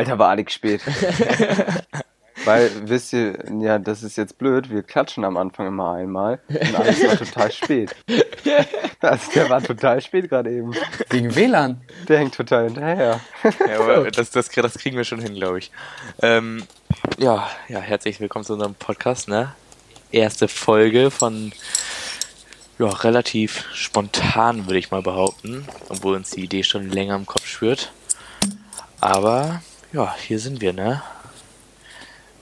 Alter, war Alex spät. Weil, wisst ihr, ja, das ist jetzt blöd, wir klatschen am Anfang immer einmal und Alex war total spät. Also der war total spät gerade eben. Wegen WLAN. Der hängt total hinterher. Ja, aber das, das, das kriegen wir schon hin, glaube ich. Ähm, ja, ja, herzlich willkommen zu unserem Podcast, ne? Erste Folge von ja, relativ spontan, würde ich mal behaupten, obwohl uns die Idee schon länger im Kopf schwirrt. Aber ja, hier sind wir, ne?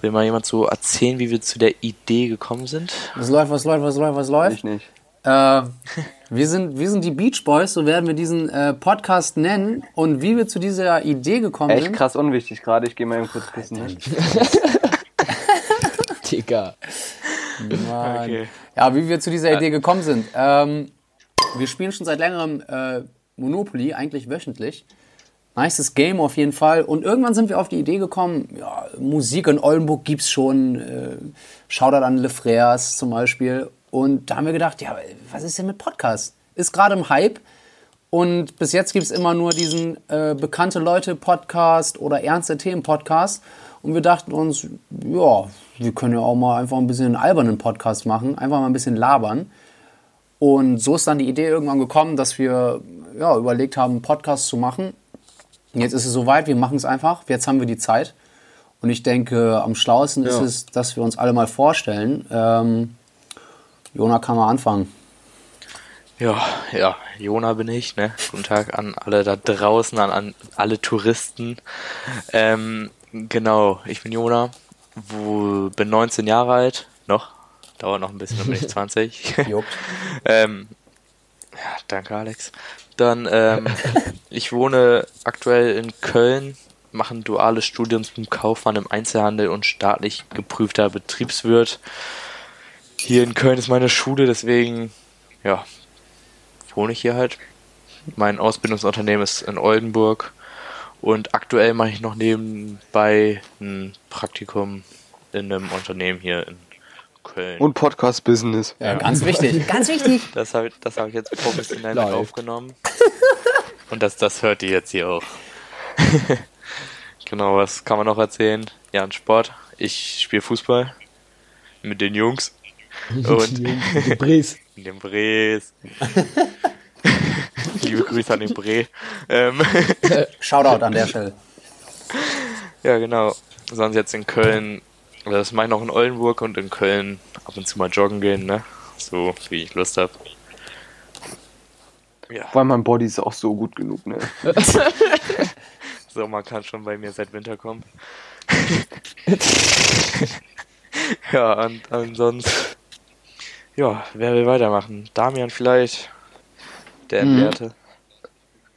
Will mal jemand so erzählen, wie wir zu der Idee gekommen sind? Was läuft, was läuft, was läuft, was läuft? Ich nicht. Äh, wir, sind, wir sind die Beach Boys, so werden wir diesen äh, Podcast nennen. Und wie wir zu dieser Idee gekommen Echt sind. krass unwichtig gerade, ich gehe mal eben kurz pissen. Ne? Digga. Mann. Okay. Ja, wie wir zu dieser Idee gekommen sind. Ähm, wir spielen schon seit längerem äh, Monopoly, eigentlich wöchentlich. Nices Game auf jeden Fall. Und irgendwann sind wir auf die Idee gekommen, ja, Musik in Oldenburg gibt's schon. Äh, Shoutout an Le Frères zum Beispiel. Und da haben wir gedacht, ja, was ist denn mit Podcast? Ist gerade im Hype. Und bis jetzt gibt's immer nur diesen äh, bekannte Leute-Podcast oder ernste Themen-Podcast. Und wir dachten uns, ja, wir können ja auch mal einfach ein bisschen einen albernen Podcast machen, einfach mal ein bisschen labern. Und so ist dann die Idee irgendwann gekommen, dass wir ja, überlegt haben, einen Podcast zu machen. Jetzt ist es soweit, wir machen es einfach. Jetzt haben wir die Zeit. Und ich denke, am schlauesten ist Ja. es, dass wir uns alle mal vorstellen. Ähm, Jona kann mal anfangen. Ja, ja, Jona bin ich, ne? Guten Tag an alle da draußen, an, an alle Touristen. Ähm, genau, ich bin Jona, wo, bin 19 Jahre alt, noch, dauert noch ein bisschen, dann bin ich 20. Juckt. ähm, ja, danke Alex. Dann, ähm, ich wohne aktuell in Köln, mache ein duales Studium zum Kaufmann im Einzelhandel und staatlich geprüfter Betriebswirt. Hier in Köln ist meine Schule, deswegen, ja, wohne ich hier halt. Mein Ausbildungsunternehmen ist in Oldenburg und aktuell mache ich noch nebenbei ein Praktikum in einem Unternehmen hier in Köln. Und Podcast-Business. Ja, ganz wichtig. ganz wichtig. Das habe das hab ich jetzt professionell mit aufgenommen. Und das, das hört ihr jetzt hier auch. genau, was kann man noch erzählen? Ja, ein Sport. Ich spiele Fußball mit den Jungs. Und Bries. in dem Brees. Liebe Grüße an den Bre. Ähm, Shoutout an der Stelle. ja, genau. Sonst jetzt in Köln, das mache ich noch in Oldenburg und in Köln ab und zu mal joggen gehen, ne? So, wie ich Lust habe. Ja, Weil mein Body ist auch so gut genug, ne? Sommer kann schon bei mir seit Winter kommen. ja, und ansonsten. Ja, wer will weitermachen? Damian vielleicht? Der Mhm. Entleerte.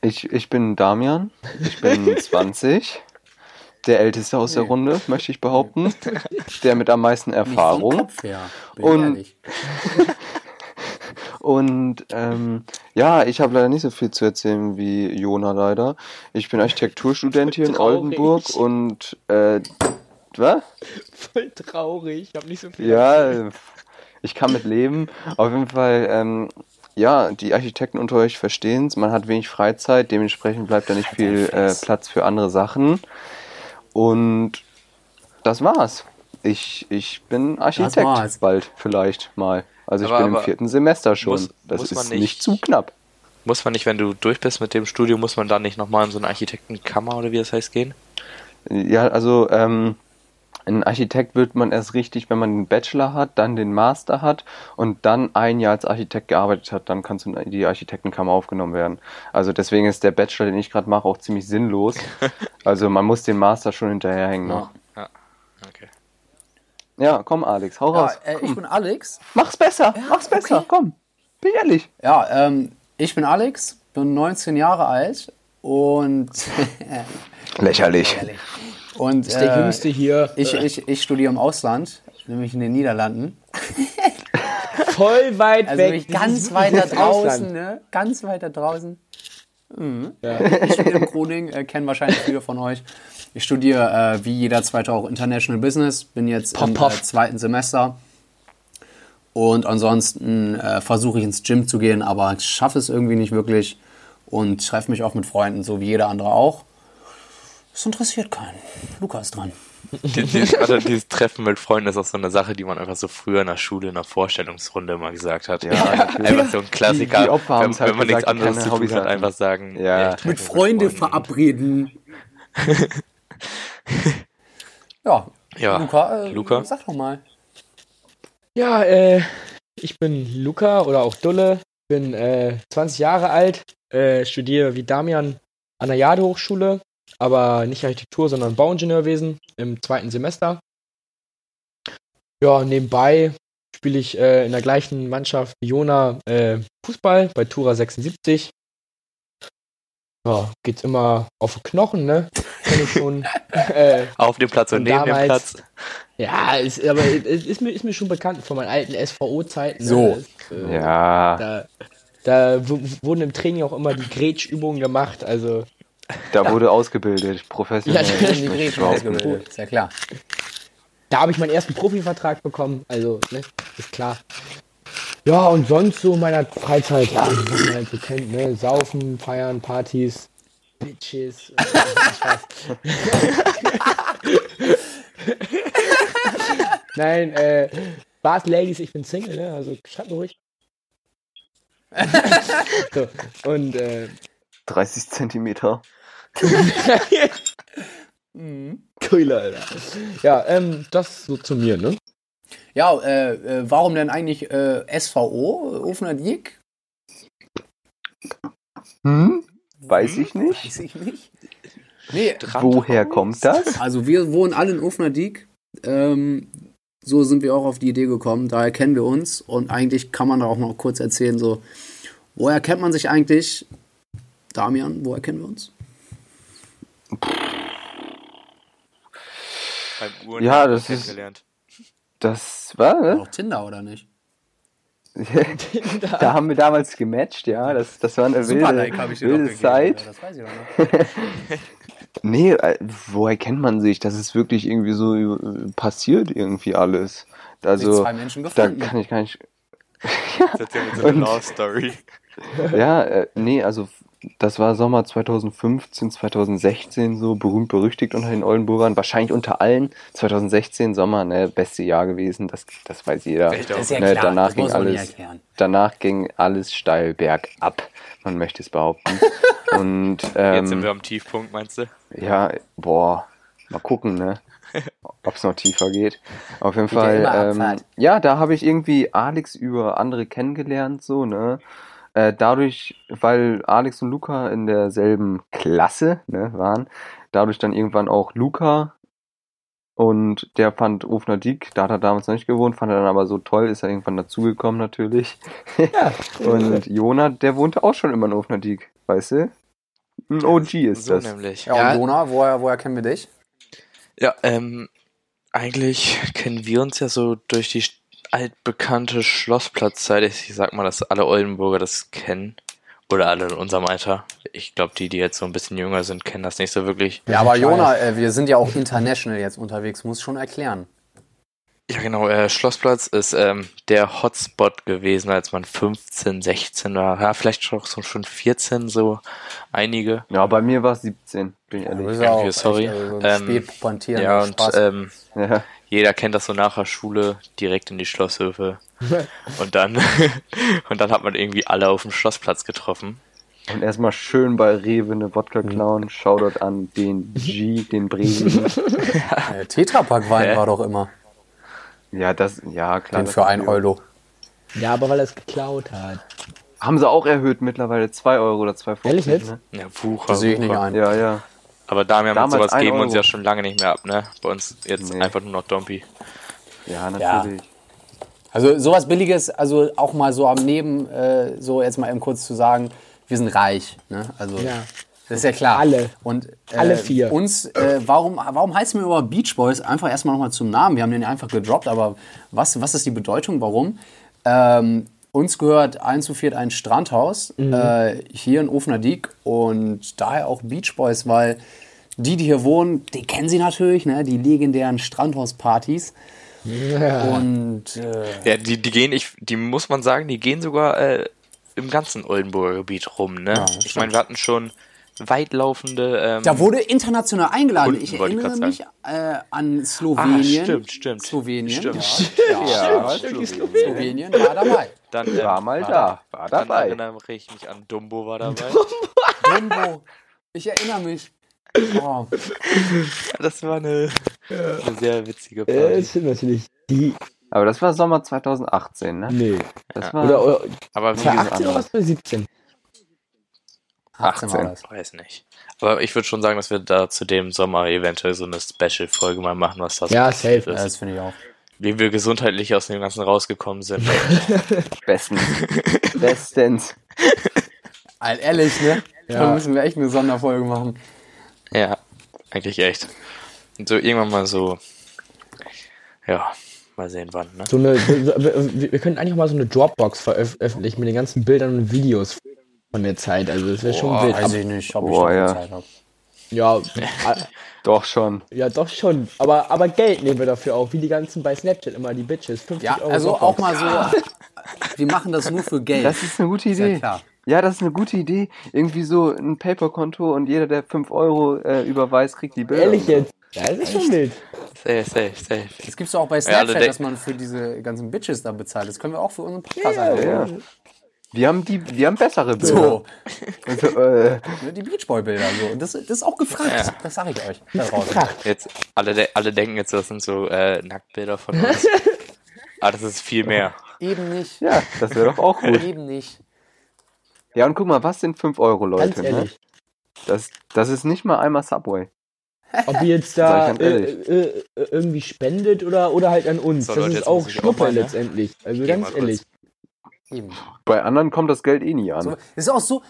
Ich, ich bin Damian, ich bin 20. Der älteste aus der Runde, möchte ich behaupten. Der mit am meisten Erfahrung. Kopf her, Und-. Und ähm, ja, ich habe leider nicht so viel zu erzählen wie Jona leider. Ich bin Architekturstudent hier in. Oldenburg und äh, was? Voll traurig. Ich habe nicht so viel. Ja, ich kann mit leben. Auf jeden Fall, ähm, ja, die Architekten unter euch verstehen es. Man hat wenig Freizeit, dementsprechend bleibt da nicht viel äh, Platz für andere Sachen. Und das war's. Ich, ich bin Architekt war's. bald vielleicht mal. Also ich Aber- bin im vierten Semester schon. muss- das muss ist man nicht, nicht- zu knapp. Muss man nicht, wenn du durch bist mit dem Studium, muss man dann nicht nochmal in so eine Architektenkammer oder wie das heißt gehen? Ja, also ähm, ein Architekt wird man erst richtig, wenn man den Bachelor hat, dann den Master hat und dann ein Jahr als Architekt gearbeitet hat, dann kannst du in die Architektenkammer aufgenommen werden. Also deswegen ist der Bachelor, den ich gerade mache, auch ziemlich sinnlos. Also man muss den Master schon hinterherhängen noch. Ja. Okay. Ja, komm Alex, hau Ja, raus. äh, ich bin Alex. Mach's besser, mach's besser, okay. komm. Bin ehrlich. Ja, ähm, ich bin Alex, bin 19 Jahre alt und, Lächerlich. Und ist der äh, Jüngste hier. ich, ich, ich studiere im Ausland, nämlich in den Niederlanden. voll weit Also weg. ganz weit da draußen, ne? Ganz weit da draußen. Mhm. Ja. Ich studiere in Groningen, äh, kennen wahrscheinlich viele von euch. Ich studiere äh, wie jeder zweite auch International Business, bin jetzt Puff, im puff. Äh, zweiten Semester. Und ansonsten äh, versuche ich ins Gym zu gehen, aber ich schaffe es irgendwie nicht wirklich und treffe mich auch mit Freunden, so wie jeder andere auch. Das interessiert keinen. Lukas ist dran. Die, die, also dieses Treffen mit Freunden ist auch so eine Sache, die man einfach so früher in der Schule in der Vorstellungsrunde immer gesagt hat. Ja, natürlich. Einfach so ein Klassiker. Die- die Opfer wenn, halt wenn man nichts anderes zu tun Hobbys hat, einfach sagen. Ja. treffe Mit Freunde Freunden. verabreden. ja, Ja, Luca, äh, Luca? sag doch mal. Ja, äh, ich bin Luca oder auch Dulle, bin äh, 20 Jahre alt, äh, studiere wie Damian an der Jade Hochschule, aber nicht Architektur, sondern Bauingenieurwesen im zweiten Semester. Ja, nebenbei spiele ich äh, in der gleichen Mannschaft wie Jona äh, Fußball bei Tura 76. Ja, geht's immer auf den Knochen, ne? Schon. äh, Auf dem Platz und neben dem damals- Platz. ja, ist, aber es ist mir, ist mir schon bekannt von meinen alten SVO-Zeiten. So. Ne? Das, äh, Ja, Da, da wurden im Training auch immer die Grätschübungen gemacht. Also, da wurde ausgebildet, professionell. Ja, Die behaupten. ausgebildet. Ist ja klar. da habe ich meinen ersten Profivertrag bekommen. Also, ne, ist klar. Ja, und sonst so in meiner Freizeit, ja, was man halt so kennt, ne? Saufen, feiern, Partys, Bitches. äh. Nein, äh, Bars, Ladies, ich bin Single, ne? Also, schreibt mir ruhig. so, und, äh, 30 Zentimeter. Cool, Alter. Ja, ähm, das so zu mir, ne? Ja, äh, äh, warum denn eigentlich äh, SVO, Ofener Diek? Hm? Weiß ich nicht. Weiß ich nicht. Nee, Woher kommt das? also wir wohnen alle in Ofener Diek. Ähm, so sind wir auch auf die Idee gekommen. Daher kennen wir uns. Und eigentlich kann man da auch noch kurz erzählen, so, woher kennt man sich eigentlich? Damian, woher kennen wir uns? Beim Uhren Ja, das ist- kennengelernt. Das war, ne? Auch Tinder, oder nicht? da haben wir damals gematcht, ja. Das, das war eine wilde, wilde Zeit. Das weiß ich doch noch. Nee, äh, woher kennt man sich? Das ist wirklich irgendwie so passiert irgendwie alles. Also, zwei Menschen da kann ich gar nicht. Das ist ja so eine Love Story. Ja, äh, nee, also das war Sommer 2015, 2016 so berühmt berüchtigt unter den Oldenburgern. Wahrscheinlich unter allen 2016 Sommer, ne, beste Jahr gewesen. Das, das weiß jeder. Echt Das ist ja Ne, klar, danach das ging alles, danach ging alles steil bergab. Man möchte es behaupten. Und Jetzt sind wir ähm, am Tiefpunkt, meinst du? ja, boah, mal gucken, ne? Ob es noch tiefer geht. Auf jeden Geht Fall, ähm, ja, da habe ich irgendwie Alex über andere kennengelernt, so, ne? Äh, dadurch, weil Alex und Luca in derselben Klasse ne, waren, dadurch dann irgendwann auch Luca und der fand Ofner Diek, da hat er damals noch nicht gewohnt, fand er dann aber so toll, ist er irgendwann dazugekommen natürlich. und Jona, der wohnte auch schon immer in Ofner Diek, weißt du? Ein OG ist so das. nämlich. Ja, Ja. und Dona, woher, woher kennen wir dich? Ja, ähm, eigentlich kennen wir uns ja so durch die altbekannte Schlossplatzzeit. Ich sag mal, dass alle Oldenburger das kennen. Oder alle in unserem Alter. Ich glaube, die, die jetzt so ein bisschen jünger sind, kennen das nicht so wirklich. Ja, aber Jona, äh, wir sind ja auch international jetzt unterwegs, muss schon erklären. Ja, genau. Äh, Schlossplatz ist ähm, der Hotspot gewesen, als man 15, 16 war. Ja, vielleicht schon, so schon 14, so einige. Ja, bei mir war es 17, bin ich ehrlich. bist ja auch sorry. Echt, also so ein Ähm, Ja, und Spaß. ähm, Ja. jeder kennt das so nach der Schule, direkt in die Schlosshöfe. und dann und dann hat man irgendwie alle auf dem Schlossplatz getroffen. Und erstmal schön bei Rewe eine Wodka klauen. Shoutout an den G, den Bremen. Tetrapack-Wein war doch immer. Ja, das, ja, klar. Den das für ein. Euro. Ja, aber weil er es geklaut hat. Haben sie auch erhöht mittlerweile 2 Euro oder 2,50. Ehrlich jetzt? Ne? Ja, Wucher. Sehe ich nicht ein. Ja, ja. Aber Damian und Damals sowas geben uns Euro. ja schon lange nicht mehr ab, ne? Bei uns jetzt Nee. einfach nur noch Dompi. Ja, natürlich. Also sowas Billiges, also auch mal so am Neben, äh, so jetzt mal eben kurz zu sagen, wir sind reich. Ne? Also Ja. Das ist ja klar. Alle. Und äh, Alle vier. Uns, äh, warum, warum heißen wir über Beach Boys? Einfach erstmal nochmal zum Namen. Wir haben den einfach gedroppt, aber was, was ist die Bedeutung? Warum? Ähm, uns gehört ein zu viert ein Strandhaus äh, hier in Ofener Diek und daher auch Beach Boys, weil die, die hier wohnen, die kennen sie natürlich, ne? die legendären Strandhauspartys. Und äh, Ja, die, die gehen, ich, die muss man sagen, die gehen sogar äh, im ganzen Oldenburger Gebiet rum, ne? Ja, ich meine, wir hatten schon weitlaufende. Ähm, Da wurde international eingeladen. Kunden, ich ich erinnere grad mich äh, an Slowenien. Ah, stimmt, stimmt. Slowenien. Stimmt. Ja, ja, stimmt. Slowenien war dabei. dann, ähm, War mal da, war Dann dabei. erinnere ich mich an Dumbo war dabei. Dumbo. Ich erinnere mich. Oh, Das war eine, eine sehr witzige Äh, Party. das stimmt natürlich. Die, Aber das war Sommer 2018, ne? nee. Das war Oder, oder Aber wie war gesagt, 18 oder was für 17? 18 war das. weiß nicht. Aber ich würde schon sagen, dass wir da zu dem Sommer eventuell so eine Special-Folge mal machen, was das Ja, safe. Ja, ist. das finde ich auch. Wie wir gesundheitlich aus dem Ganzen rausgekommen sind. bestens. bestens. All ehrlich, ne? Ja. Da müssen wir echt eine Sonderfolge machen. ja, eigentlich echt. Und so irgendwann mal so, ja, mal sehen wann, ne? So eine, wir, wir könnten eigentlich auch mal so eine Dropbox veröffentlichen mit den ganzen Bildern und Videos von der Zeit. Also das wäre schon wild. weiß ich nicht, ob ich Boah, noch ja. Zeit habe. ja, a- Doch schon. ja, doch schon. Aber, aber Geld nehmen wir dafür auch, wie die ganzen bei Snapchat immer, die Bitches. 50 Ja, Euro also auch mal so. Wir machen das nur für Geld. Das ist eine gute ja Idee. klar. Ja, das ist eine gute Idee. Irgendwie so ein Paper-Konto und jeder, der 5 Euro äh, überweist, kriegt die Bilder. Ehrlich jetzt. Ja, das ist schon wild. Safe, safe, safe. Das gibt's doch auch bei Snapchat, denken- dass man für diese ganzen Bitches da bezahlt. Das können wir auch für unseren Podcast Ja, einbauen. Ja. Wir haben die, wir haben bessere Bilder. So, Also, äh, ne, die Beachboy-Bilder. So. Und das, das ist auch gefragt. Das sage ich euch. Da. Jetzt, alle, alle denken jetzt, das sind so äh, Nacktbilder von uns. Aber das ist viel mehr. Eben nicht. ja, das wäre doch auch gut. Eben nicht. Ja, und guck mal, was sind 5 Euro, Ganz Leute? Ne? ehrlich. Das, das ist nicht mal einmal Subway. Ob ihr jetzt da ganz äh, äh, äh, irgendwie spendet oder, oder halt an uns. So, das Leute, ist auch muss ich auch Schnuppe mal, ne? letztendlich. Also Geh ganz ehrlich. Eben. Bei anderen kommt das Geld eh nie an. So, das ist auch so.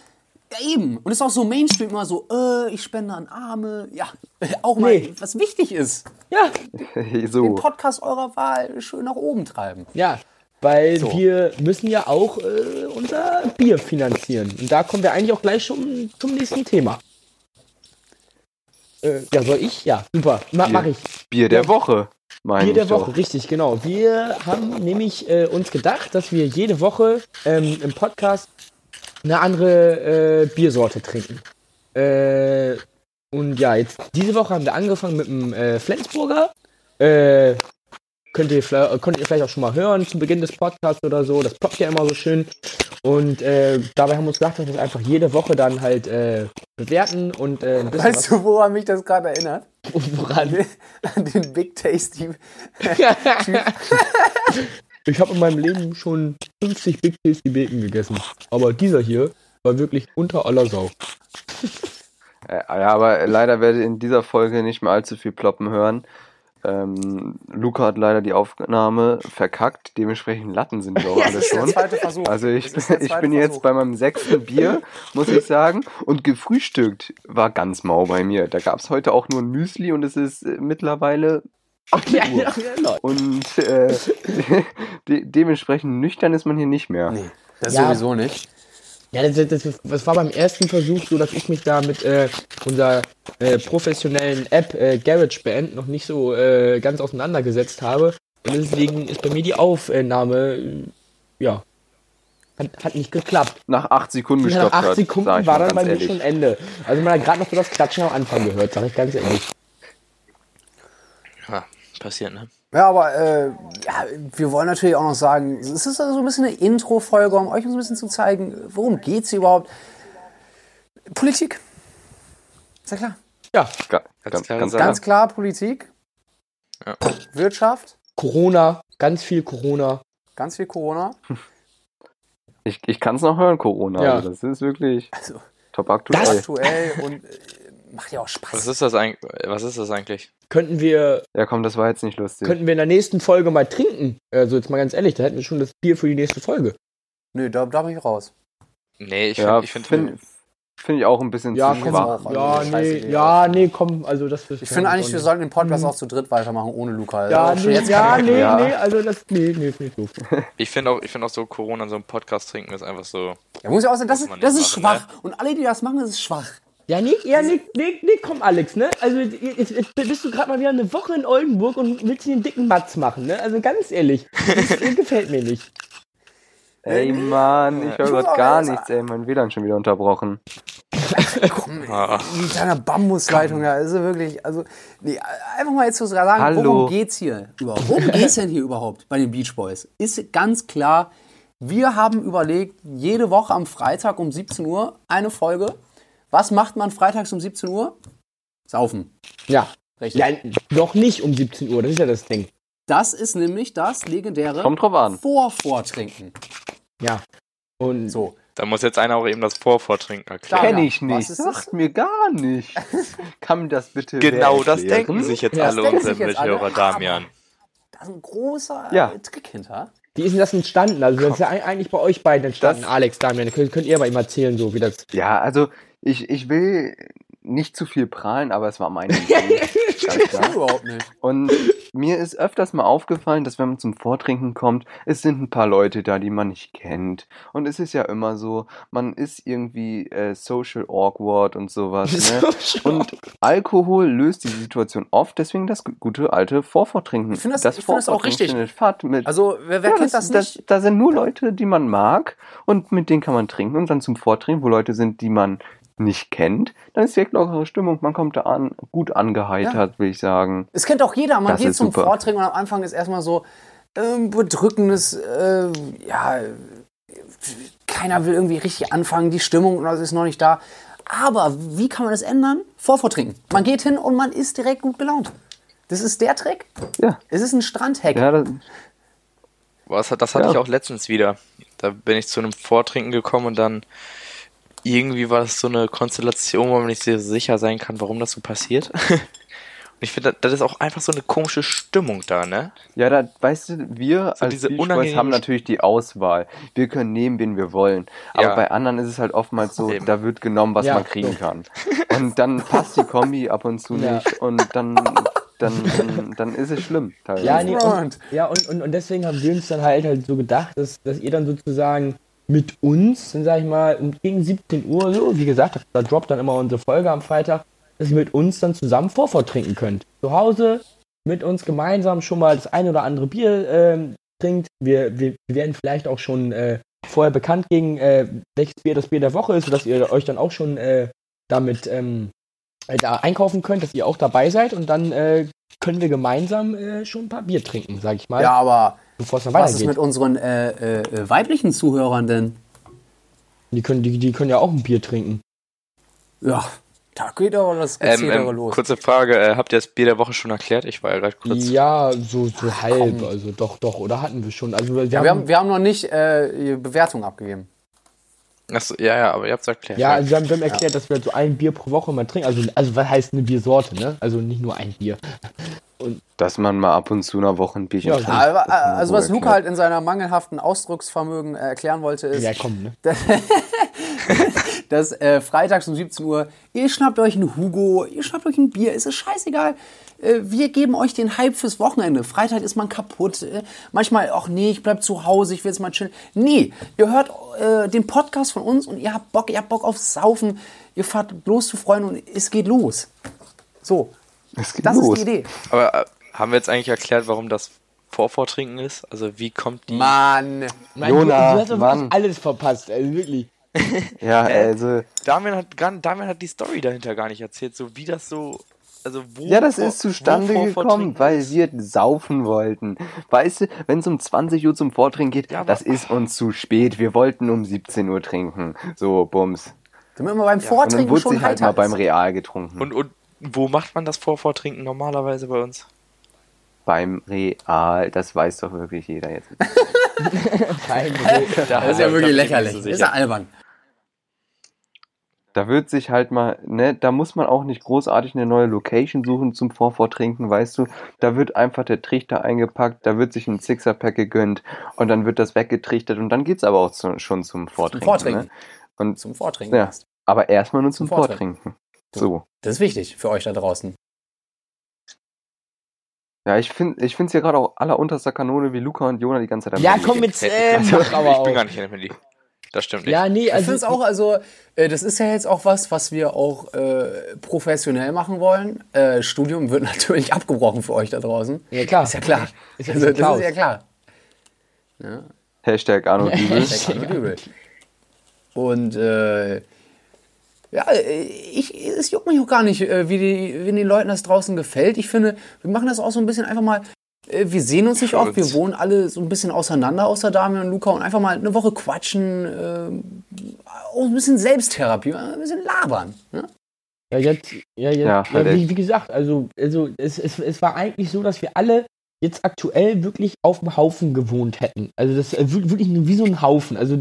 Ja, eben. Und es ist auch so Mainstream immer so, äh, ich spende an Arme. Ja, auch mal, Nee. was wichtig ist. Ja, Den so. Podcast eurer Wahl schön nach oben treiben. ja. Weil So. wir müssen ja auch äh, unser Bier finanzieren. Und da kommen wir eigentlich auch gleich schon zum nächsten Thema. Äh, ja, soll ich? Ja, super. Ma Bier. mach ich. Bier der Woche, meine Bier der Woche, doch. richtig, genau. Wir haben nämlich äh, uns gedacht, dass wir jede Woche ähm, im Podcast eine andere äh, Biersorte trinken. Äh, und ja, jetzt diese Woche haben wir angefangen mit dem äh, Flensburger. Äh, könnt, ihr, vielleicht- könnt ihr vielleicht auch schon mal hören zu Beginn des Podcasts oder so. Das ploppt ja immer so schön. Und äh, dabei haben wir uns gedacht, dass wir das einfach jede Woche dann halt äh, bewerten und äh, ein bisschen Weißt du, woran mich das gerade erinnert? woran. An den Big Tasty. Ich habe in meinem Leben schon 50 Big Tasty Bacon gegessen. Aber dieser hier war wirklich unter aller Sau. Äh, ja, aber leider werdet ihr in dieser Folge nicht mehr allzu viel ploppen hören. Ähm, Luca hat leider die Aufnahme verkackt, dementsprechend Latten sind wir auch alle Das ist der schon. Also ich, Das ist der ich bin jetzt Versuch. bei meinem sechsten Bier, muss ich sagen. Und gefrühstückt war ganz mau bei mir. Da gab es heute auch nur ein Müsli und es ist äh, mittlerweile 8 Ja, ja, ja. Und äh, de dementsprechend nüchtern ist man hier nicht mehr. Nee, das Ja. sowieso nicht. Ja, das, das, das war beim ersten Versuch so, dass ich mich da mit äh, unserer äh, professionellen App äh, GarageBand noch nicht so äh, ganz auseinandergesetzt habe. Und deswegen ist bei mir die Aufnahme, äh, ja, hat, hat nicht geklappt. Nach acht Sekunden Ja, nach gestoppt acht hat, Sekunden ich war dann bei mir ehrlich. schon Ende. Also man hat gerade noch so das Klatschen am Anfang gehört, sag ich ganz ehrlich. Ja, passiert, ne? Ja, aber äh, ja, wir wollen natürlich auch noch sagen, es ist also so ein bisschen eine Intro-Folge, um euch ein bisschen zu zeigen, worum geht's hier überhaupt. Politik. Ist ja klar. Ja, Ga- Ganz ganz, klare ganz. Ganz klar Politik, Ja. Wirtschaft, Corona, ganz viel Corona. ganz viel Corona. Ich, ich kann es noch hören, Corona. Ja. Also das ist wirklich Also top aktuell. Das- aktuell und äh, macht ja auch Was Spaß. ist das eigentlich? Was ist das eigentlich? Könnten wir, ja, komm, das war jetzt nicht lustig. könnten wir in der nächsten Folge mal trinken? Also jetzt mal ganz ehrlich, da hätten wir schon das Bier für die nächste Folge. Nö, da, da bin ich raus. Nee, ich ja, finde, ich find, finde find ich auch ein bisschen Ja, zu komm, schwach. ja, Also, nee, ja, nee, komm, also das Ich finde eigentlich, wir sollten den Podcast auch zu dritt weitermachen, ohne Luca. Ja, Also nee, jetzt ja, ich- nee, Ja. nee, also das, nee, nee, finde ich doof. ich finde auch, ich finde auch so Corona in so einem Podcast trinken ist einfach so. Ja, muss ja auch sagen, das, Muss ist, das ist machen, schwach. Und alle, die das machen, das ist schwach. Ja, nee, ja, nee, nee, nee, komm, Alex, ne? Also jetzt, jetzt bist du gerade mal wieder eine Woche in Oldenburg und willst den dicken Matz machen, ne? Also ganz ehrlich, das, das gefällt mir nicht. Ey, Mann, ich höre grad gar nichts, ey. Mein WLAN schon wieder unterbrochen. Ah. Mit deiner Bambusleitung, ja, ist ja wirklich, also, nee, einfach mal jetzt zu sagen, Hallo. worum geht's hier überhaupt? Worum geht's denn hier überhaupt bei den Beach Boys? Ist ganz klar, wir haben überlegt, jede Woche am Freitag um 17 Uhr eine Folge. Was macht man freitags um 17 Uhr? Saufen. Ja. Richtig. Ja, noch nicht um 17 Uhr, das ist ja das Ding. Das ist nämlich das legendäre Kommt drauf an. Vorvortrinken. Ja. Und So. Da muss jetzt einer auch eben das Vorvortrinken erklären. Kenn ich Was nicht. ist das? Sagt mir gar nicht. Kann mir das bitte Genau das erklären? denken sich jetzt Ja, das alle unsere Mithörer, Damian. Da ist ein großer Ja. Trick hinter. wie ist denn das entstanden? Also, das ist ja eig- eigentlich bei euch beiden entstanden, Das- Alex, Damian. Könnt, könnt ihr aber ihm erzählen, so wie das. Ja, also ich, ich will nicht zu viel prahlen, aber es war meine Idee. Überhaupt nicht. Und mir ist öfters mal aufgefallen, dass wenn man zum Vortrinken kommt, es sind ein paar Leute da, die man nicht kennt. Und es ist ja immer so, man ist irgendwie äh, social awkward und sowas. Ne? Und Alkohol löst die Situation oft, deswegen das gute alte Vorvortrinken. Ich finde das- ich finde das auch richtig. mit Also, wer, wer ja, kennt das, nicht? da sind nur Leute, die man mag und mit denen kann man trinken und dann zum Vortrinken, wo Leute sind, die man nicht kennt, dann ist direkt lockere Stimmung. Man kommt da an, gut angeheitert, will ich sagen. Es kennt auch jeder. Man Das geht zum super. Vortrinken und am Anfang ist erstmal so ähm, bedrückendes, äh, ja, keiner will irgendwie richtig anfangen, die Stimmung ist noch nicht da. Aber wie kann man das ändern? Vorvortrinken. Man geht hin und man ist direkt gut gelaunt. Das ist der Trick. Ja, Es ist ein Strandhack. ja das, das hatte Ja. ich auch letztens wieder. Da bin ich zu einem Vortrinken gekommen und dann irgendwie war das so eine Konstellation, wo man nicht sehr sicher sein kann, warum das so passiert. Und ich finde, das- ist auch einfach so eine komische Stimmung da, ne? ja, da, weißt du, wir So als diese Beach Boys unangenehme haben natürlich die Auswahl. Wir können nehmen, wen wir wollen. Aber Ja. bei anderen ist es halt oftmals so, Eben. da wird genommen, was Ja, man kriegen kann. Und dann passt die Kombi ab und zu Ja. nicht und dann, dann, dann, dann ist es schlimm. teilweise. Ja, nee, und, ja und, und, und deswegen haben wir uns dann halt halt so gedacht, dass, dass ihr dann sozusagen mit uns, dann sag ich mal, um gegen 17 Uhr, so, wie gesagt, da droppt dann immer unsere Folge am Freitag, dass ihr mit uns dann zusammen Vorfahrt trinken könnt. Zu Hause mit uns gemeinsam schon mal das ein oder andere Bier ähm, trinkt. Wir, wir, wir werden vielleicht auch schon äh, vorher bekannt gegen, äh, welches Bier das Bier der Woche ist, sodass ihr euch dann auch schon äh, damit ähm, äh, da einkaufen könnt, dass ihr auch dabei seid und dann äh, können wir gemeinsam äh, schon ein paar Bier trinken, sag ich mal, Ja, aber bevor es dann was ist weitergeht. mit unseren äh, äh, äh, weiblichen Zuhörern denn? Die können, die, die können ja auch ein Bier trinken. Ja, da geht aber das Ähm, ähm, los. kurze Frage, äh, habt ihr das Bier der Woche schon erklärt? Ich war ja gerade kurz. Ja, so, so halb, also doch, doch, oder hatten wir schon. Also wir, Ja, wir, haben, wir haben noch nicht äh, Bewertung abgegeben. Achso, ja, ja, aber ihr habt es erklärt. ja, also wir haben, wir haben erklärt, dass wir so ein Bier pro Woche mal trinken. Also, also was heißt eine Biersorte, ne? Also nicht nur ein Bier. Dass man mal ab und zu einer Woche ein Bierchen Ja, trinkt. Aber, äh, also was Luca halt in seiner mangelhaften Ausdrucksvermögen äh, erklären wollte, ist, Ja, komm, ne? dass äh, freitags um 17 Uhr, ihr schnappt euch einen Hugo, ihr schnappt euch ein Bier, ist es scheißegal. Äh, wir geben euch den Hype fürs Wochenende. Freitag ist man kaputt. Äh, manchmal, ach nee, ich bleib zu Hause, ich will jetzt mal chillen. Nee, ihr hört äh, den Podcast von uns und ihr habt Bock, ihr habt Bock aufs Saufen. Ihr fahrt bloß zu Freunden und es geht los. So, Es geht das los. ist die Idee. Aber äh, haben wir jetzt eigentlich erklärt, warum das Vorvortrinken ist? Also wie kommt die. Mann. Mann, Jona, du, du hast doch Mann. wirklich alles verpasst, also wirklich. Ja, also. Damian hat, gar, Damian hat die Story dahinter gar nicht erzählt, so wie das so. Also wo Ja, das vor- ist zustande gekommen, weil wir saufen wollten. Weißt du, wenn es um 20 Uhr zum Vortrinken geht, Ja, das ist uns zu spät. Wir wollten um 17 Uhr trinken. So, Bums. Damit man beim Und dann Vortrinken wurde schon sich halt mal beim. Real getrunken. Und, und wo macht man das Vorvortrinken normalerweise bei uns? beim Real, das weiß doch wirklich jeder jetzt. Kein Problem. Das ist ja wirklich lächerlich. Das ist ja albern. Da wird sich halt mal, ne, da muss man auch nicht großartig eine neue Location suchen zum Vorvortrinken, weißt du. Da wird einfach der Trichter eingepackt, da wird sich ein Sixer-Pack gegönnt und dann wird das weggetrichtert und dann geht's aber auch zu, schon zum Vortrinken. Vortrinken. Ne? Und, Zum Vortrinken. ja, aber erstmal nur zum Zum Vortrinken. Vortrinken. So. Das ist wichtig für euch da draußen. Ja, ich finde ich find's ja gerade auch allerunterster Kanone, wie Luca und Jona die ganze Zeit am Ja, Handy komm mit, Ich, äh, aber ich auch. bin gar nicht in dem Handy. Das stimmt nicht. Ja, nee, Ich also. finde es auch, also, äh, das ist ja jetzt auch was, was wir auch äh, professionell machen wollen. Äh, Studium wird natürlich abgebrochen für euch da draußen. Ja, klar. Ist ja klar. Ist ja also, das Klaus. ist ja klar. Ja. Hashtag Arno Dübel. Hashtag Arno Dübel. Und äh, ja, ich, es juckt mich auch gar nicht, äh, wie, die, wie den Leuten das draußen gefällt. Ich finde, wir machen das auch so ein bisschen einfach mal. äh, Wir sehen uns nicht oft, wir wohnen alle so ein bisschen auseinander, außer Damian und Luca, und einfach mal eine Woche quatschen, äh, auch ein bisschen Selbsttherapie, ein bisschen labern. Ne? Ja, jetzt, ja, jetzt, Ja, ja, wie, wie gesagt, also, also es, es, es war eigentlich so, dass wir alle jetzt aktuell wirklich auf dem Haufen gewohnt hätten. Also das ist wirklich wie so ein Haufen. Also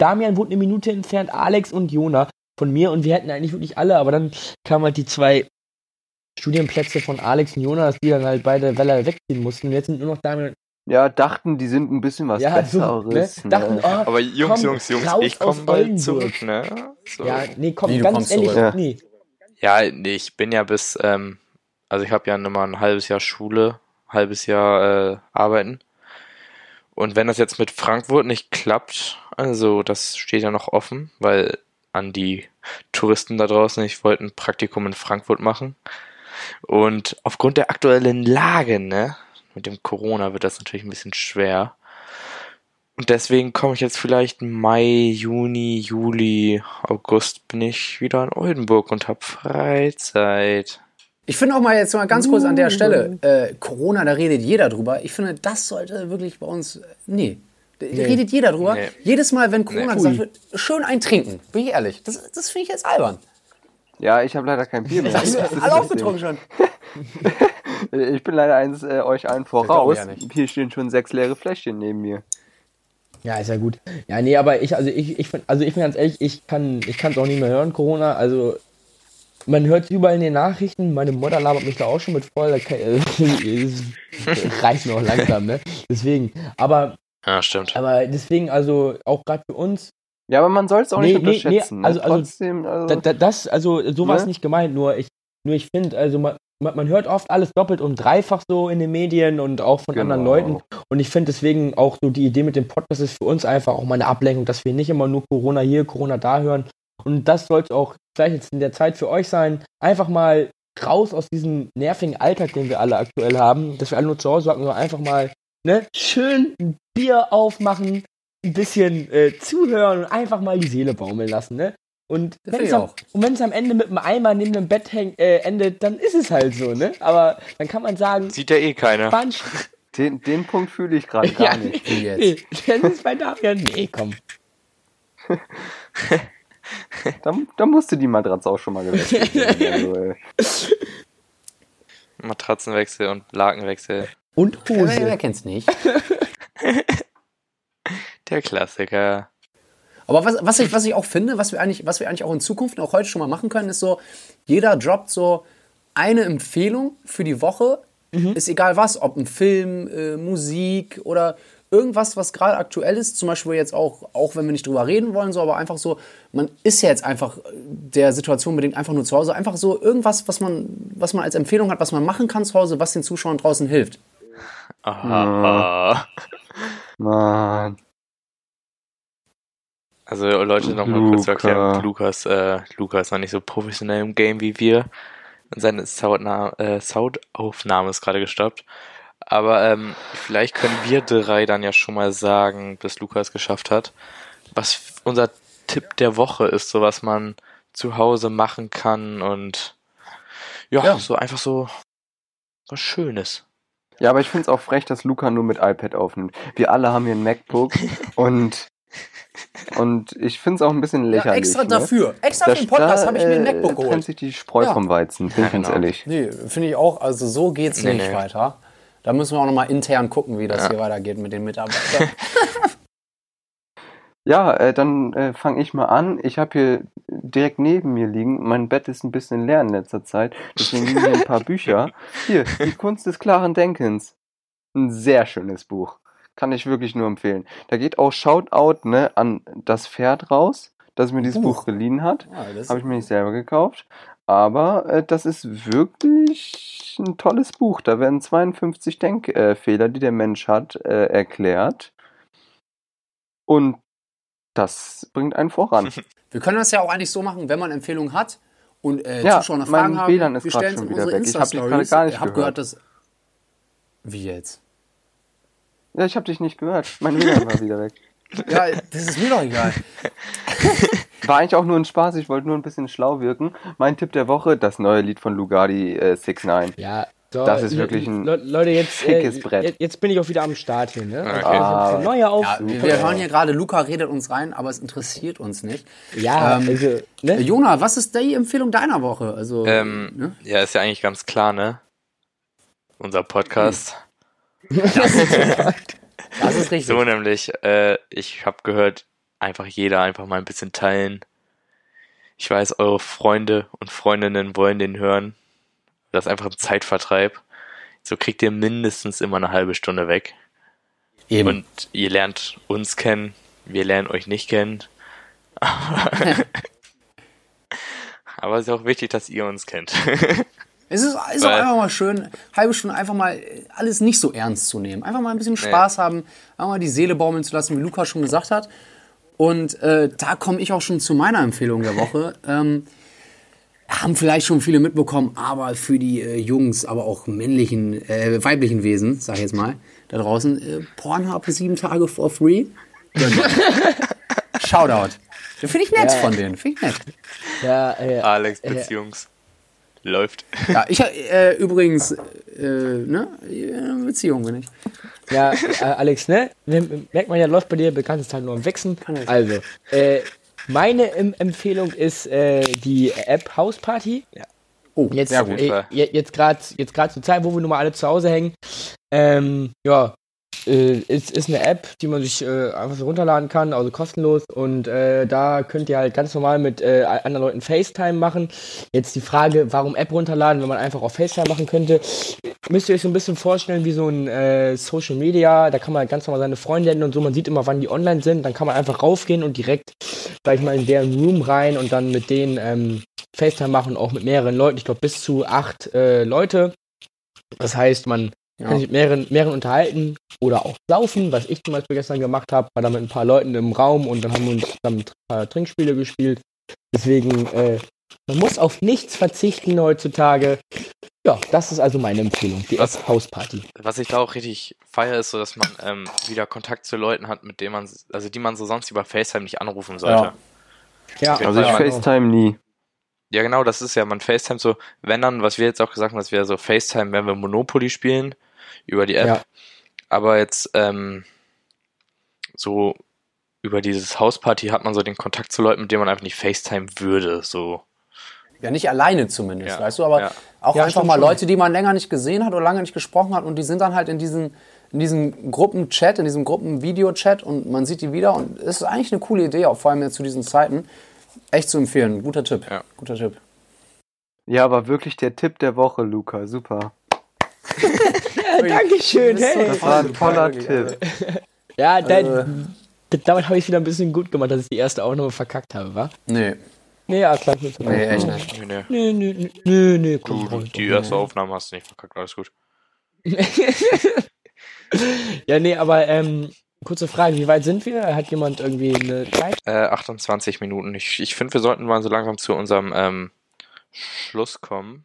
Damian wohnt eine Minute entfernt, Alex und Jona von mir und wir hätten eigentlich wirklich alle, aber dann kamen halt die zwei Studienplätze von Alex und Jona, dass die dann halt beide Welle wegziehen mussten. Und jetzt sind nur noch Damian Ja, dachten, die sind ein bisschen was ja, so, ne? Besseres. Dachten, ne? oh, Aber Jungs, komm, Jungs, Jungs, ich komme bald Oldenburg. zurück, ne? So. Ja, nee, komm, du ganz ehrlich, zurück? Ja. nee. Ja, nee, ich bin ja bis, ähm, also ich habe ja immer ein halbes Jahr Schule, halbes Jahr äh, arbeiten. Und wenn das jetzt mit Frankfurt nicht klappt, also das steht ja noch offen, weil an die Touristen da draußen, ich wollte ein Praktikum in Frankfurt machen. Und aufgrund der aktuellen Lage, ne, mit dem Corona wird das natürlich ein bisschen schwer. Und deswegen komme ich jetzt vielleicht Mai, Juni, Juli, August bin ich wieder in Oldenburg und habe Freizeit. Ich finde auch mal jetzt mal ganz kurz an der Stelle, äh, Corona, da redet jeder drüber. Ich finde, das sollte wirklich bei uns, nee, da redet jeder drüber. Nee. Jedes Mal, wenn Corona Nee. gesagt wird, schön ein Trinken, bin ich ehrlich. Das, das finde ich jetzt albern. Ja, ich habe leider kein Bier mehr. Das Das alle das aufgetrunken schon. Ich bin leider eins äh, euch allen voraus. ja. Hier stehen schon sechs leere Fläschchen neben mir. Ja, ist ja gut. Ja, nee, aber ich, also ich, ich find, also ich bin ganz ehrlich, ich kann, ich kann es auch nicht mehr hören, Corona. Also man hört es überall in den Nachrichten. Meine Mutter labert mich da auch schon mit voll. Da kann, reicht mir auch langsam, ne? Deswegen. Aber, Ja, stimmt. aber deswegen, also auch gerade für uns, Ja, aber man soll es auch Nee, nicht nee, nee, unterschätzen. also- ne? also- Trotzdem, also, da, da, das, also so war es Ne? nicht gemeint. Nur ich, nur ich finde, also man, man, hört oft alles doppelt und dreifach so in den Medien und auch von anderen Genau. Leuten. Und ich finde deswegen auch so die Idee mit dem Podcast ist für uns einfach auch mal eine Ablenkung, dass wir nicht immer nur Corona hier, Corona da hören. Und das sollte auch vielleicht jetzt in der Zeit für euch sein, einfach mal raus aus diesem nervigen Alltag, den wir alle aktuell haben, dass wir alle nur zu Hause hocken, sondern einfach mal ne, schön ein Bier aufmachen, ein bisschen äh, zuhören und einfach mal die Seele baumeln lassen. Ne? Und wenn es am, auch. und wenn es am Ende mit einem Eimer neben dem Bett häng, äh, endet, dann ist es halt so, ne? Aber dann kann man sagen, Sieht ja eh keiner. ein den, den Punkt fühle ich gerade gar nicht. Wie jetzt? Nee, das ist bei Damian. Nee, komm. Da, da musste die Matratze auch schon mal gewechselt werden. Also, Matratzenwechsel und Lakenwechsel. Und Wer, wer Hose. kennt's nicht? Der Klassiker. Aber was, was, ich, was ich auch finde, was wir, eigentlich, was wir eigentlich auch in Zukunft, auch heute schon mal machen können, ist so, jeder droppt so eine Empfehlung für die Woche. Ist egal was, ob ein Film, äh, Musik oder irgendwas, was gerade aktuell ist. Zum Beispiel jetzt auch, auch wenn wir nicht drüber reden wollen, so, aber einfach so, man ist ja jetzt einfach der Situation bedingt einfach nur zu Hause. Einfach so irgendwas, was man, was man als Empfehlung hat, was man machen kann zu Hause, was den Zuschauern draußen hilft. Aha. Mann. Also Leute, nochmal kurz zu erklären, Lukas, äh, Lukas ist noch nicht so professionell im Game wie wir. Und seine Soundna äh, Soundaufnahme ist gerade gestoppt. Aber ähm, vielleicht können wir drei dann ja schon mal sagen, bis Lukas geschafft hat, was unser Tipp der Woche ist, so was man zu Hause machen kann und ja, Ja. so einfach so was Schönes. Ja, aber ich finde es auch frech, dass Luca nur mit iPad aufnimmt. Wir alle haben hier ein MacBook und, und ich finde es auch ein bisschen Ja, lächerlich. extra ne? dafür. Extra Da- für den Podcast habe ich mir ein äh, MacBook trennt geholt. sich die Spreu Ja. vom Weizen, bin ich ganz genau. ehrlich. Nee, finde ich auch. Also so geht's Nee, nicht nee. weiter. Da müssen wir auch nochmal intern gucken, wie das Ja. hier weitergeht mit den Mitarbeitern. Ja, äh, dann äh, fange ich mal an. Ich habe hier direkt neben mir liegen. Mein Bett ist ein bisschen leer in letzter Zeit. Deswegen liegen hier ein paar Bücher. Hier, Die Kunst des klaren Denkens. Ein sehr schönes Buch. Kann ich wirklich nur empfehlen. Da geht auch Shoutout ne, an das Pferd raus, das mir dieses Buch. Buch geliehen hat. Ja, das- Habe ich mir nicht selber gekauft. Aber äh, das ist wirklich ein tolles Buch. Da werden 52 Denkfehler, Fehler, die der Mensch hat, äh, erklärt. Und das bringt einen voran. wir können das ja auch eigentlich so machen, wenn man Empfehlungen hat und äh, Ja, Zuschauer noch mein Fragen haben. WLAN ist wir stellen schon wieder unsere weg. Ich hab dich gerade gar nicht Ich hab gehört. gehört, dass. Wie jetzt? Ja, ich habe dich nicht gehört. Mein WLAN war wieder weg. Ja, das ist mir doch egal. War eigentlich auch nur ein Spaß, ich wollte nur ein bisschen schlau wirken. Mein Tipp der Woche, das neue Lied von Lugardi äh, 6 9 Ja, so, Das ist Le- wirklich ein Le Leute, jetzt, äh, schickes Brett. jetzt, bin ich auch wieder am Start hier, ne? Okay. Ah, Neue auf. Ja, wir, wir hören hier gerade, Luca redet uns rein, aber es interessiert uns nicht. Ja, Ähm, also, Äh, ne? Jona, was ist die Empfehlung deiner Woche? Also, Ähm, ne? Ja, ist ja eigentlich ganz klar, ne? Unser Podcast. das ist richtig. So nämlich, äh, ich habe gehört, einfach jeder einfach mal ein bisschen teilen. Ich weiß, eure Freunde und Freundinnen wollen den hören. Das ist einfach ein Zeitvertreib. So kriegt ihr mindestens immer eine halbe Stunde weg. Eben. Und ihr lernt uns kennen, wir lernen euch nicht kennen. Aber es ist auch wichtig, dass ihr uns kennt. Es ist, ist auch einfach mal schön, halbe Stunde einfach mal alles nicht so ernst zu nehmen. Einfach mal ein bisschen Spaß haben, einfach mal die Seele baumeln zu lassen, wie Luca schon gesagt hat. Und äh, da komme ich auch schon zu meiner Empfehlung der Woche. Ähm, haben vielleicht schon viele mitbekommen, aber für die äh, Jungs, aber auch männlichen, äh, weiblichen Wesen, sag ich jetzt mal, da draußen, äh, Pornhub sieben Tage for free. Shoutout. Finde ich nett von denen, finde ich nett. Ja, äh, Alex Beziehungs. Läuft. Ja, ich äh, übrigens, äh, ne, in Beziehung bin ich. ja äh, Alex, ne? Merkt man ja, läuft bei dir bekanntest halt nur am Wechseln. Also, äh, meine em Empfehlung ist äh, die App House Party. Oh, Jetzt, sehr gut. äh, jetzt gerade jetzt grad zur Zeit, wo wir nun mal alle zu Hause hängen. Ähm, ja, äh, ist, ist eine App, die man sich äh, einfach so runterladen kann, also kostenlos. Und äh, da könnt ihr halt ganz normal mit äh, anderen Leuten FaceTime machen. Jetzt die Frage, warum App runterladen, wenn man einfach auch FaceTime machen könnte. Müsst ihr euch so ein bisschen vorstellen wie so ein äh, Social Media. Da kann man halt ganz normal seine Freunde adden und so. Man sieht immer, wann die online sind. Dann kann man einfach raufgehen und direkt, sag ich mal, in deren Room rein und dann mit denen ähm, FaceTime machen, auch mit mehreren Leuten. Ich glaube, bis zu acht äh, Leute. Das heißt, man Ja. kann sich mit mehreren, mehreren unterhalten oder auch saufen, was ich zum Beispiel gestern gemacht habe. War da mit ein paar Leuten im Raum und dann haben wir uns dann ein paar Trinkspiele gespielt. Deswegen, äh, man muss auf nichts verzichten heutzutage. Ja, das ist also meine Empfehlung, die Was- App Hausparty. Was ich da auch richtig feiere, ist so, dass man ähm, wieder Kontakt zu Leuten hat, mit denen man, also die man so sonst über FaceTime nicht anrufen sollte. Ja. Ja, Also ich Ja, FaceTime nie. Ja, genau, das ist ja, man FaceTime so, wenn dann, was wir jetzt auch gesagt haben, dass wir so FaceTime, wenn wir Monopoly spielen, über die App. Ja. Aber jetzt, ähm, so über dieses Hausparty hat man so den Kontakt zu Leuten, mit denen man einfach nicht FaceTime würde, so. Ja, nicht alleine zumindest, Ja, weißt du, aber ja. auch Ja, einfach mal. Leute, die man länger nicht gesehen hat oder lange nicht gesprochen hat und die sind dann halt in diesem, in diesem Gruppenchat, in diesem Gruppenvideochat und man sieht die wieder und es ist eigentlich eine coole Idee, auch vor allem jetzt zu diesen Zeiten. Echt zu empfehlen. Guter Tipp. Ja. Guter Tipp. Ja, aber wirklich der Tipp der Woche, Luca. Super. Dankeschön, hey. Das war ein toller Tipp. Ja, da, Äh. d- damit habe ich es wieder ein bisschen gut gemacht, dass ich die erste Aufnahme verkackt habe, wa? Nee, Nee, ja, klar. Nee, nee, echt nicht. Nee, nee. nee, nee, nee, nee komm, Du, die erste Aufnahme hast du nicht verkackt, alles gut. Ja, nee, aber ähm, kurze Frage, wie weit sind wir? Hat jemand irgendwie eine Zeit? Äh, 28 Minuten. Ich, ich finde, wir sollten mal so langsam zu unserem ähm, Schluss kommen.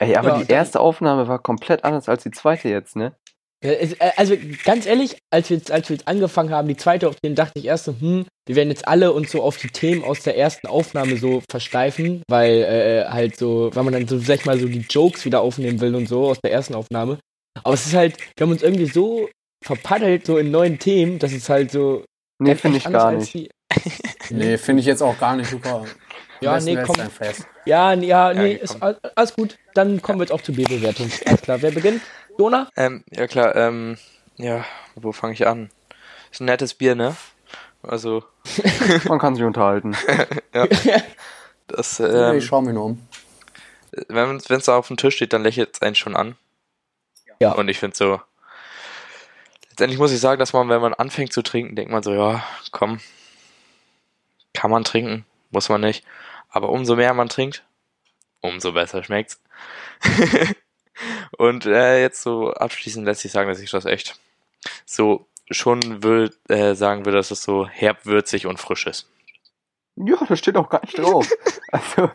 Ey, aber Ja, die erste Aufnahme war komplett anders als die zweite jetzt, ne? Äh, also ganz ehrlich, als wir, jetzt, als wir jetzt angefangen haben, die zweite Aufnahme, dachte ich erst so, hm, wir werden jetzt alle uns so auf die Themen aus der ersten Aufnahme so versteifen, weil äh, halt so, weil man dann so, sag ich mal, so die Jokes wieder aufnehmen will und so aus der ersten Aufnahme. Aber es ist halt, wir haben uns irgendwie so verpaddelt so in neuen Themen, dass es halt so. Nee, finde ich anders gar als nicht. Die, Nee, finde ich jetzt auch gar nicht super. Ja, nee, komm. ja, nee, ja, nee, ist alles gut. Dann kommen wir jetzt auch zur B-Bewertung. Alles klar, wer beginnt? Jona? Ähm, ja klar, ähm, ja, wo fange ich an? Ist ein nettes Bier, ne? Also, Man kann sich unterhalten. das, Nee, ähm, ich schau mich nur um. wenn es da auf dem Tisch steht, dann lächelt es einen schon an. Ja. Und ich finde so, letztendlich muss ich sagen, dass man, wenn man anfängt zu trinken, denkt man so, ja, komm, kann man trinken, muss man nicht. Aber umso mehr man trinkt, umso besser schmeckt's. Und äh, jetzt so abschließend lässt sich sagen, dass ich das echt so schon will, äh, sagen würde, dass es so herb, würzig und frisch ist. Ja, das steht auch gar nicht drauf. Also,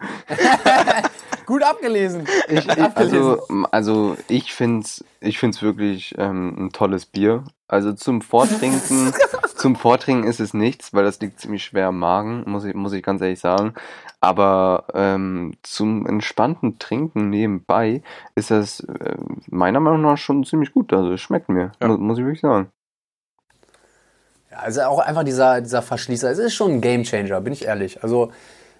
Gut abgelesen. Ich, ich, also, also ich finde es ich find's wirklich ähm, ein tolles Bier. Also zum Vortrinken, zum Vortrinken ist es nichts, weil das liegt ziemlich schwer am Magen, muss ich, muss ich ganz ehrlich sagen. Aber ähm, zum entspannten Trinken nebenbei ist das äh, meiner Meinung nach schon ziemlich gut. Also es schmeckt mir, Ja. mu muss ich wirklich sagen. Also auch einfach dieser, dieser Verschließer. Es ist schon ein Gamechanger, bin ich ehrlich. Also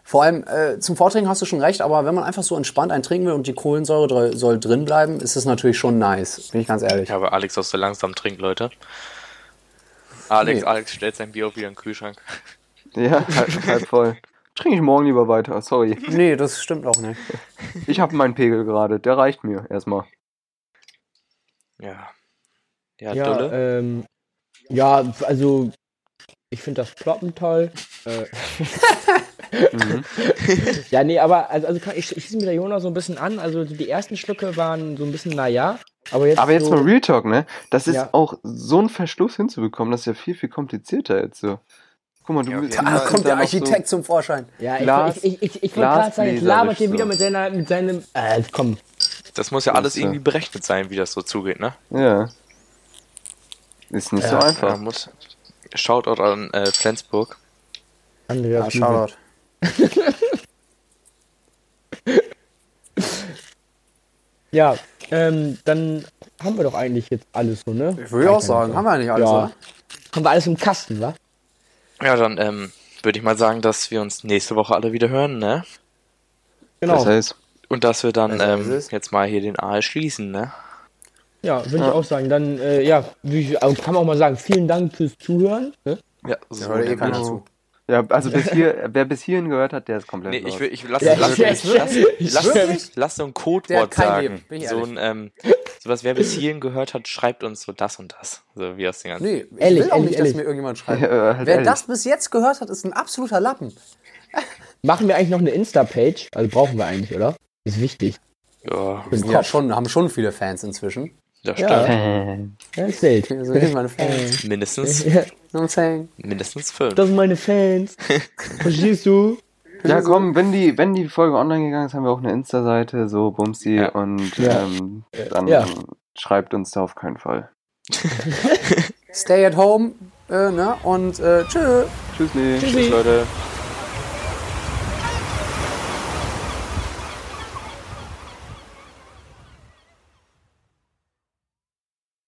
vor allem äh, zum Vortrinken hast du schon recht, aber wenn man einfach so entspannt einen trinken will und die Kohlensäure dr- soll drin bleiben, ist es natürlich schon nice, bin ich ganz ehrlich. Ich habe Alex aus so langsam trinkt, Leute. Alex, Nee. Alex stellt sein Bier auch wieder in den Kühlschrank. Ja, halb, halb voll. Trinke ich morgen lieber weiter, sorry. Nee, das stimmt auch nicht. Ich habe meinen Pegel gerade, der reicht mir erstmal. Ja. Ja, Ja, Dulle. ähm, ja, also ich finde das Ploppen toll. Äh, Mhm. ja, nee, aber also, also ich, ich schließe mir der Jonas so ein bisschen an. Also die ersten Schlücke waren so ein bisschen naja. Aber jetzt, Aber jetzt so, mal Real Talk, ne? Das ist Ja. auch so ein Verschluss hinzubekommen, das ist ja viel, viel komplizierter jetzt so. Guck mal, du Ja, bist okay. Da immer- kommt der Architekt zum Vorschein. Ja, Glas- ich, ich, ich, ich, wollte gerade sagen, jetzt labert ihr Glasbläserisch wieder so. mit, seiner, mit seinem. Äh, komm. Das muss ja alles irgendwie berechnet sein, wie das so zugeht, ne? So, ja. Ist nicht so Ja, Ja, einfach. muss. Shoutout an äh, Flensburg. Andreas Ja. Shoutout. Ja, ähm, dann haben wir doch eigentlich jetzt alles so, ne? Ich würde auch sagen, haben wir nicht alles, Ja. oder? Haben wir alles im Kasten, wa? Ja, dann ähm, würde ich mal sagen, dass wir uns nächste Woche alle wieder hören, ne? Genau. Das heißt, Und dass wir dann Also, ähm, jetzt mal hier den Aal schließen, ne? Ja, würde Ja. ich auch sagen. Dann, äh, ja, wie, also kann man auch mal sagen, vielen Dank fürs Zuhören. Ne? Ja, so. Hört eh keiner zu. Ja, also bis hier, wer bis hierhin gehört hat, der ist komplett Nee, ich will, ich lass, Ja, lass, ich- lass, lass, ich- lass, so ein Codewort sagen. Leben, so ein, ähm, sowas, wer bis hierhin gehört hat, schreibt uns so das und das. So wie aus den ganzen. Nee, ich Ehrlich, will auch ehrlich, nicht, ehrlich. dass mir irgendjemand schreibt. Ja, halt Wer ehrlich. das bis jetzt gehört hat, ist ein absoluter Lappen. Machen wir eigentlich noch eine Insta-Page? Also brauchen wir eigentlich, oder? Ist wichtig. Ja, Für den Ja, schon, haben schon viele Fans inzwischen. Das Ja. stimmt. Äh, zählt. Das sind meine Fans. Mindestens, Ja, mindestens fünf. das sind meine Fans. Verstehst du? Ja, komm, wenn die, wenn die Folge online gegangen ist, haben wir auch eine Insta-Seite, so Bumsi, Ja. und Ja. ähm, dann Ja. schreibt uns da auf keinen Fall. Stay at home, äh, ne? Und äh, tschö. Tschüssli. Tschüssi. Tschüss, Leute.